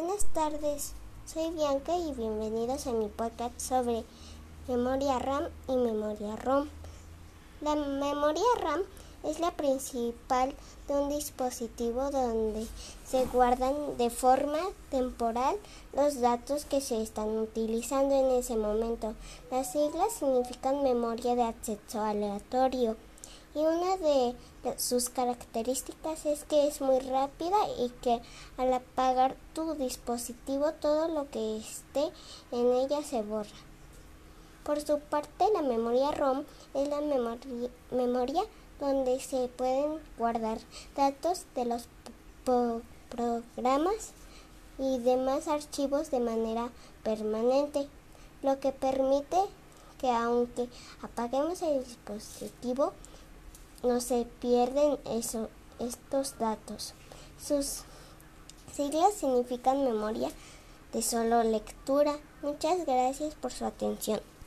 Buenas tardes, soy Bianca y bienvenidos a mi podcast sobre memoria RAM y memoria ROM. La memoria RAM es la principal de un dispositivo donde se guardan de forma temporal los datos que se están utilizando en ese momento. Las siglas significan memoria de acceso aleatorio y una de sus características es que es muy rápida y que al apagar tu dispositivo todo lo que esté en ella se borra. Por su parte, la memoria ROM es la memoria, donde se pueden guardar datos de los programas y demás archivos de manera permanente, lo que permite que aunque apaguemos el dispositivo, no se pierden estos datos. Sus siglas significan memoria de solo lectura. Muchas gracias por su atención.